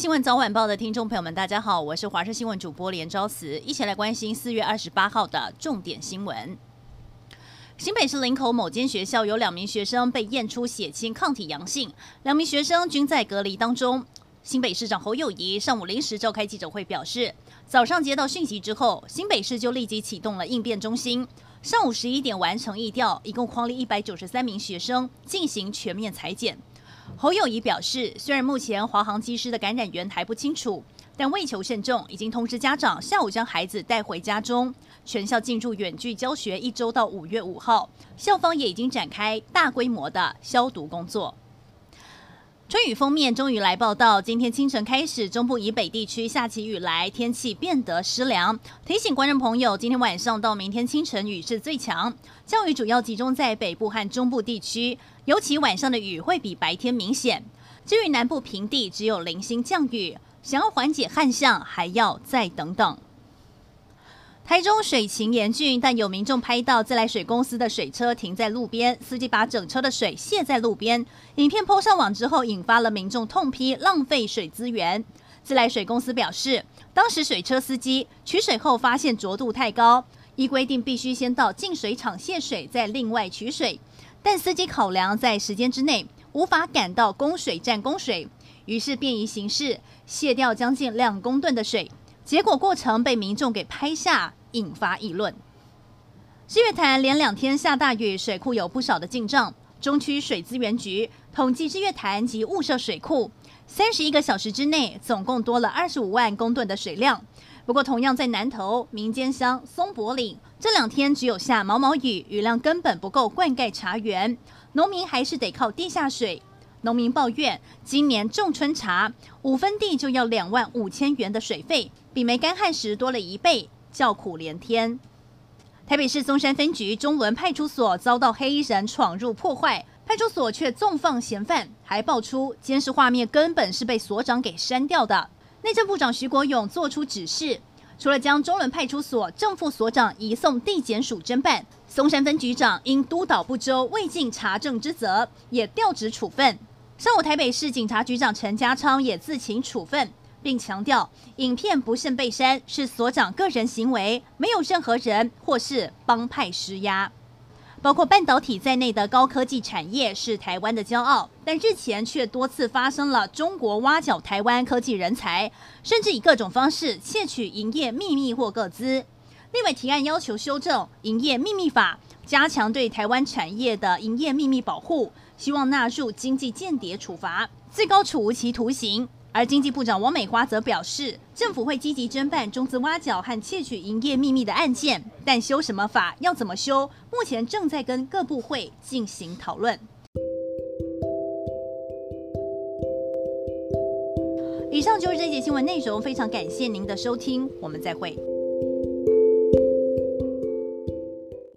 新闻早晚报的听众朋友们，大家好，我是华视新闻主播连昭慈，一起来关心四月二十八号的重点新闻。新北市林口某间学校有两名学生被验出血清抗体阳性，两名学生均在隔离当中。新北市长侯友谊上午临时召开记者会，表示早上接到讯息之后，新北市就立即启动了应变中心，上午十一点完成疫调，一共匡列一百九十三名学生进行全面裁检。侯友宜表示，虽然目前华航机师的感染源还不清楚，但为求慎重，已经通知家长下午将孩子带回家中。全校进驻远距教学一周到五月五号，校方也已经展开大规模的消毒工作。春雨封面终于来报道，今天清晨开始，中部以北地区下起雨来，天气变得湿凉。提醒观众朋友，今天晚上到明天清晨雨势最强，降雨主要集中在北部和中部地区，尤其晚上的雨会比白天明显。至于南部平地，只有零星降雨，想要缓解旱象，还要再等等。台中水情严峻，但有民众拍到自来水公司的水车停在路边，司机把整车的水卸在路边。影片抛上网之后，引发了民众痛批浪费水资源。自来水公司表示，当时水车司机取水后发现浊度太高，依规定必须先到净水厂卸水，再另外取水。但司机考量在时间之内无法赶到供水站供水，于是便以形式卸掉将近两公吨的水。结果过程被民众给拍下。引发议论。日月潭连两天下大雨，水库有不少的进账。中区水资源局统计日月潭及雾社水库，三十一个小时之内总共多了二十五万公吨的水量。不过，同样在南投民间乡松柏岭，这两天只有下毛毛雨，雨量根本不够灌溉茶园，农民还是得靠地下水。农民抱怨，今年种春茶五分地就要两万五千元的水费，比没干旱时多了一倍。叫苦连天。台北市松山分局中仑派出所遭到黑衣人闯入破坏，派出所却纵放嫌犯，还爆出监视画面根本是被所长给删掉的。内政部长徐国勇做出指示，除了将中仑派出所正副所长移送地检署侦办，松山分局长因督导不周、未尽查证之责，也调职处分。上午台北市警察局长陈家昌也自请处分。并强调，影片不慎被删是所长个人行为，没有任何人或是帮派施压。包括半导体在内的高科技产业是台湾的骄傲，但日前却多次发生了中国挖角台湾科技人才，甚至以各种方式窃取营业秘密或个资。立委提案要求修正营业秘密法，加强对台湾产业的营业秘密保护，希望纳入经济间谍处罚，最高处无期徒刑。而经济部长王美花则表示，政府会积极侦办中资挖角和窃取营业秘密的案件，但修什么法，要怎么修，目前正在跟各部会进行讨论。以上就是这节新闻内容，非常感谢您的收听，我们再会。